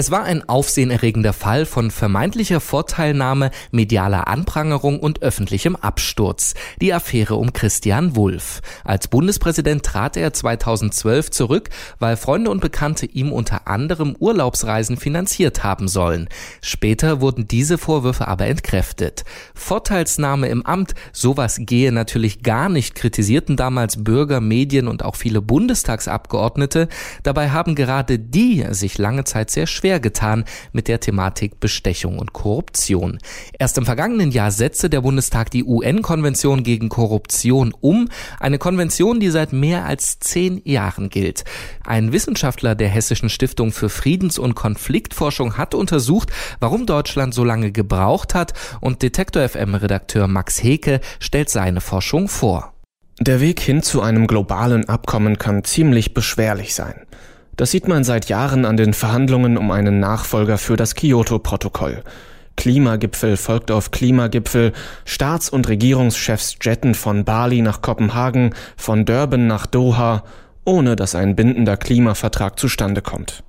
Es war ein aufsehenerregender Fall von vermeintlicher Vorteilnahme, medialer Anprangerung und öffentlichem Absturz. Die Affäre um Christian Wulff. Als Bundespräsident trat er 2012 zurück, weil Freunde und Bekannte ihm unter anderem Urlaubsreisen finanziert haben sollen. Später wurden diese Vorwürfe aber entkräftet. Vorteilsnahme im Amt, sowas gehe natürlich gar nicht, kritisierten damals Bürger, Medien und auch viele Bundestagsabgeordnete. Dabei haben gerade die sich lange Zeit sehr schwer getan mit der Thematik Bestechung und Korruption. Erst im vergangenen Jahr setzte der Bundestag die UN-Konvention gegen Korruption um, eine Konvention, die seit mehr als zehn Jahren gilt. Ein Wissenschaftler der Hessischen Stiftung für Friedens- und Konfliktforschung hat untersucht, warum Deutschland so lange gebraucht hat und Detektor FM-Redakteur Max Heke stellt seine Forschung vor. Der Weg hin zu einem globalen Abkommen kann ziemlich beschwerlich sein. Das sieht man seit Jahren an den Verhandlungen um einen Nachfolger für das Kyoto-Protokoll. Klimagipfel folgt auf Klimagipfel, Staats- und Regierungschefs jetten von Bali nach Kopenhagen, von Durban nach Doha, ohne dass ein bindender Klimavertrag zustande kommt.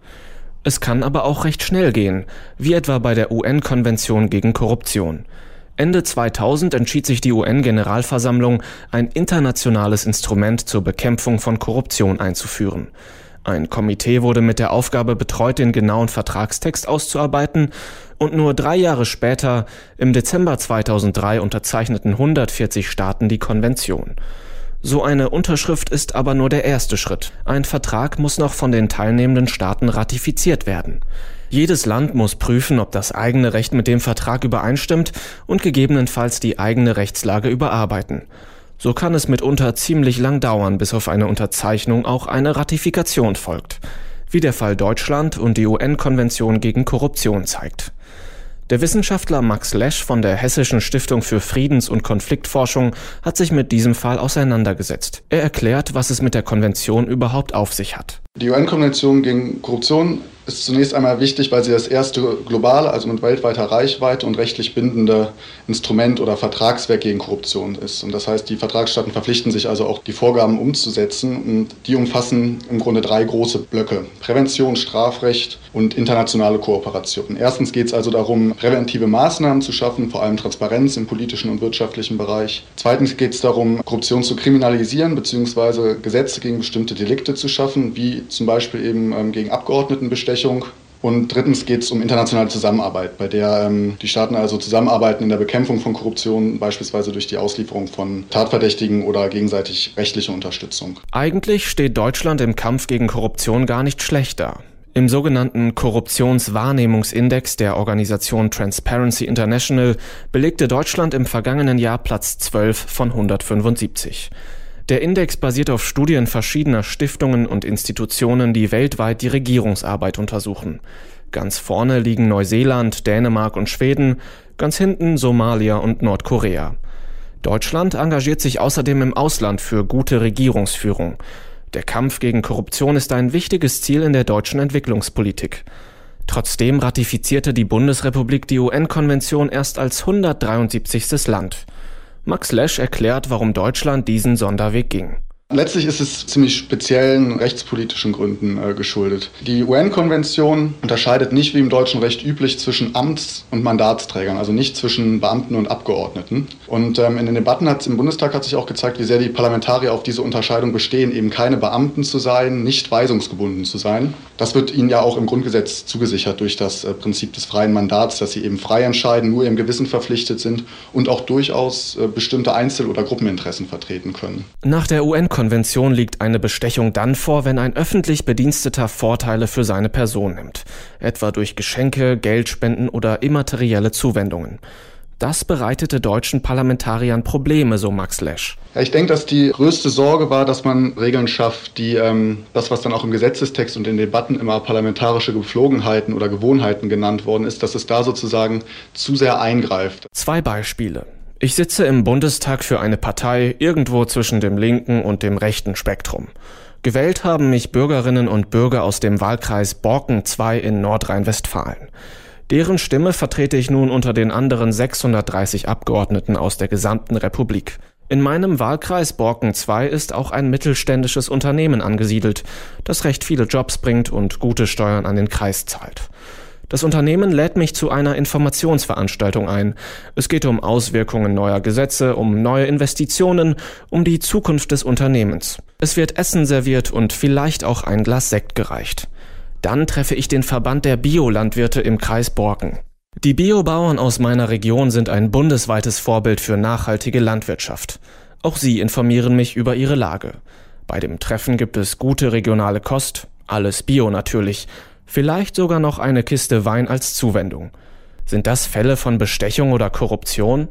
Es kann aber auch recht schnell gehen, wie etwa bei der UN-Konvention gegen Korruption. Ende 2000 entschied sich die UN-Generalversammlung, ein internationales Instrument zur Bekämpfung von Korruption einzuführen. Ein Komitee wurde mit der Aufgabe betreut, den genauen Vertragstext auszuarbeiten und nur drei Jahre später, im Dezember 2003, unterzeichneten 140 Staaten die Konvention. So eine Unterschrift ist aber nur der erste Schritt. Ein Vertrag muss noch von den teilnehmenden Staaten ratifiziert werden. Jedes Land muss prüfen, ob das eigene Recht mit dem Vertrag übereinstimmt und gegebenenfalls die eigene Rechtslage überarbeiten. So kann es mitunter ziemlich lang dauern, bis auf eine Unterzeichnung auch eine Ratifikation folgt, wie der Fall Deutschland und die UN-Konvention gegen Korruption zeigt. Der Wissenschaftler Max Lesch von der Hessischen Stiftung für Friedens- und Konfliktforschung hat sich mit diesem Fall auseinandergesetzt. Er erklärt, was es mit der Konvention überhaupt auf sich hat. Die UN-Konvention gegen Korruption ist zunächst einmal wichtig, weil sie das erste globale, also mit weltweiter Reichweite und rechtlich bindende Instrument oder Vertragswerk gegen Korruption ist. Und das heißt, die Vertragsstaaten verpflichten sich also auch, die Vorgaben umzusetzen. Und die umfassen im Grunde drei große Blöcke. Prävention, Strafrecht und internationale Kooperation. Erstens geht es also darum, präventive Maßnahmen zu schaffen, vor allem Transparenz im politischen und wirtschaftlichen Bereich. Zweitens geht es darum, Korruption zu kriminalisieren bzw. Gesetze gegen bestimmte Delikte zu schaffen, wie zum Beispiel eben ähm, gegen Abgeordnetenbestechung Rechtsprechung. Und drittens geht es um internationale Zusammenarbeit, bei der ähm, die Staaten also zusammenarbeiten in der Bekämpfung von Korruption, beispielsweise durch die Auslieferung von Tatverdächtigen oder gegenseitig rechtliche Unterstützung. Eigentlich steht Deutschland im Kampf gegen Korruption gar nicht schlechter. Im sogenannten Korruptionswahrnehmungsindex der Organisation Transparency International belegte Deutschland im vergangenen Jahr Platz 12 von 175. Der Index basiert auf Studien verschiedener Stiftungen und Institutionen, die weltweit die Regierungsarbeit untersuchen. Ganz vorne liegen Neuseeland, Dänemark und Schweden, ganz hinten Somalia und Nordkorea. Deutschland engagiert sich außerdem im Ausland für gute Regierungsführung. Der Kampf gegen Korruption ist ein wichtiges Ziel in der deutschen Entwicklungspolitik. Trotzdem ratifizierte die Bundesrepublik die UN-Konvention erst als 173. Land. Max Lesch erklärt, warum Deutschland diesen Sonderweg ging. Letztlich ist es ziemlich speziellen rechtspolitischen Gründen äh, geschuldet. Die UN-Konvention unterscheidet nicht wie im deutschen Recht üblich zwischen Amts- und Mandatsträgern, also nicht zwischen Beamten und Abgeordneten. Und ähm, in den Debatten hat im Bundestag hat sich auch gezeigt, wie sehr die Parlamentarier auf diese Unterscheidung bestehen, eben keine Beamten zu sein, nicht weisungsgebunden zu sein. Das wird ihnen ja auch im Grundgesetz zugesichert durch das äh, Prinzip des freien Mandats, dass sie eben frei entscheiden, nur ihrem Gewissen verpflichtet sind und auch durchaus äh, bestimmte Einzel- oder Gruppeninteressen vertreten können. Nach der UN Konvention liegt eine Bestechung dann vor, wenn ein öffentlich Bediensteter Vorteile für seine Person nimmt, etwa durch Geschenke, Geldspenden oder immaterielle Zuwendungen. Das bereitete deutschen Parlamentariern Probleme, so Max Lesch. Ja, ich denke, dass die größte Sorge war, dass man Regeln schafft, die ähm, das, was dann auch im Gesetzestext und in Debatten immer parlamentarische Gepflogenheiten oder Gewohnheiten genannt worden ist, dass es da sozusagen zu sehr eingreift. Zwei Beispiele. Ich sitze im Bundestag für eine Partei irgendwo zwischen dem linken und dem rechten Spektrum. Gewählt haben mich Bürgerinnen und Bürger aus dem Wahlkreis Borken II in Nordrhein-Westfalen. Deren Stimme vertrete ich nun unter den anderen 630 Abgeordneten aus der gesamten Republik. In meinem Wahlkreis Borken 2 ist auch ein mittelständisches Unternehmen angesiedelt, das recht viele Jobs bringt und gute Steuern an den Kreis zahlt. Das Unternehmen lädt mich zu einer Informationsveranstaltung ein. Es geht um Auswirkungen neuer Gesetze, um neue Investitionen, um die Zukunft des Unternehmens. Es wird Essen serviert und vielleicht auch ein Glas Sekt gereicht. Dann treffe ich den Verband der Biolandwirte im Kreis Borken. Die Biobauern aus meiner Region sind ein bundesweites Vorbild für nachhaltige Landwirtschaft. Auch sie informieren mich über ihre Lage. Bei dem Treffen gibt es gute regionale Kost, alles Bio natürlich, Vielleicht sogar noch eine Kiste Wein als Zuwendung. Sind das Fälle von Bestechung oder Korruption?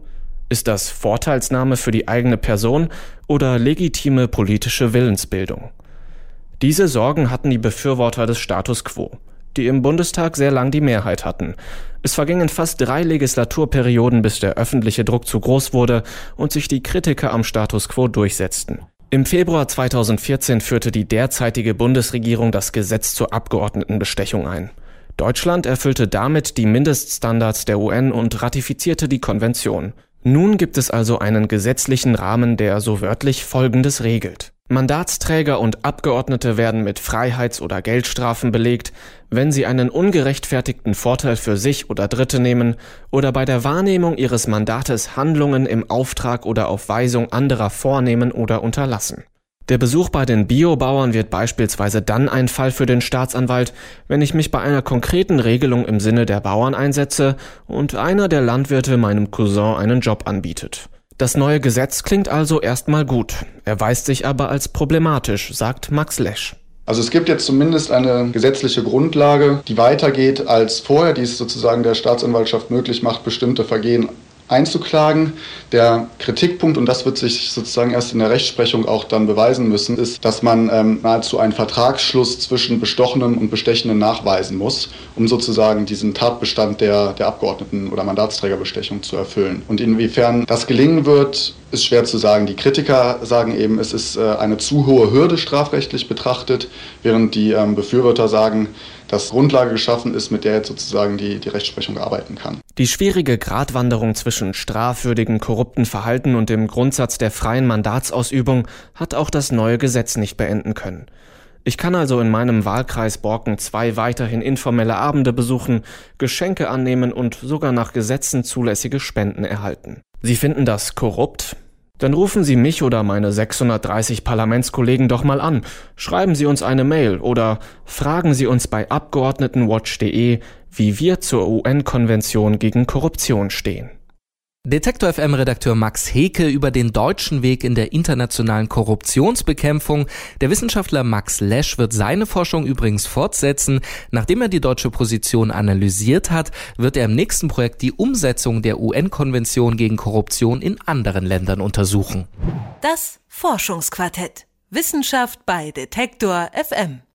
Ist das Vorteilsnahme für die eigene Person oder legitime politische Willensbildung? Diese Sorgen hatten die Befürworter des Status quo, die im Bundestag sehr lang die Mehrheit hatten. Es vergingen fast drei Legislaturperioden, bis der öffentliche Druck zu groß wurde und sich die Kritiker am Status quo durchsetzten. Im Februar 2014 führte die derzeitige Bundesregierung das Gesetz zur Abgeordnetenbestechung ein. Deutschland erfüllte damit die Mindeststandards der UN und ratifizierte die Konvention. Nun gibt es also einen gesetzlichen Rahmen, der so wörtlich Folgendes regelt. Mandatsträger und Abgeordnete werden mit Freiheits- oder Geldstrafen belegt, wenn sie einen ungerechtfertigten Vorteil für sich oder Dritte nehmen oder bei der Wahrnehmung ihres Mandates Handlungen im Auftrag oder auf Weisung anderer vornehmen oder unterlassen. Der Besuch bei den Biobauern wird beispielsweise dann ein Fall für den Staatsanwalt, wenn ich mich bei einer konkreten Regelung im Sinne der Bauern einsetze und einer der Landwirte meinem Cousin einen Job anbietet. Das neue Gesetz klingt also erstmal gut, erweist sich aber als problematisch, sagt Max Lesch. Also es gibt jetzt zumindest eine gesetzliche Grundlage, die weitergeht als vorher, die es sozusagen der Staatsanwaltschaft möglich macht, bestimmte Vergehen einzuklagen. Der Kritikpunkt, und das wird sich sozusagen erst in der Rechtsprechung auch dann beweisen müssen, ist, dass man ähm, nahezu einen Vertragsschluss zwischen Bestochenem und Bestechenden nachweisen muss, um sozusagen diesen Tatbestand der, der Abgeordneten- oder Mandatsträgerbestechung zu erfüllen. Und inwiefern das gelingen wird, ist schwer zu sagen. Die Kritiker sagen eben, es ist äh, eine zu hohe Hürde strafrechtlich betrachtet, während die ähm, Befürworter sagen, dass Grundlage geschaffen ist, mit der jetzt sozusagen die, die Rechtsprechung arbeiten kann. Die schwierige Gratwanderung zwischen strafwürdigen, korrupten Verhalten und dem Grundsatz der freien Mandatsausübung hat auch das neue Gesetz nicht beenden können. Ich kann also in meinem Wahlkreis Borken zwei weiterhin informelle Abende besuchen, Geschenke annehmen und sogar nach Gesetzen zulässige Spenden erhalten. Sie finden das korrupt? Dann rufen Sie mich oder meine 630 Parlamentskollegen doch mal an, schreiben Sie uns eine Mail oder fragen Sie uns bei Abgeordnetenwatch.de, wie wir zur UN-Konvention gegen Korruption stehen. Detektor FM Redakteur Max Heke über den deutschen Weg in der internationalen Korruptionsbekämpfung. Der Wissenschaftler Max Lesch wird seine Forschung übrigens fortsetzen. Nachdem er die deutsche Position analysiert hat, wird er im nächsten Projekt die Umsetzung der UN-Konvention gegen Korruption in anderen Ländern untersuchen. Das Forschungsquartett. Wissenschaft bei Detektor FM.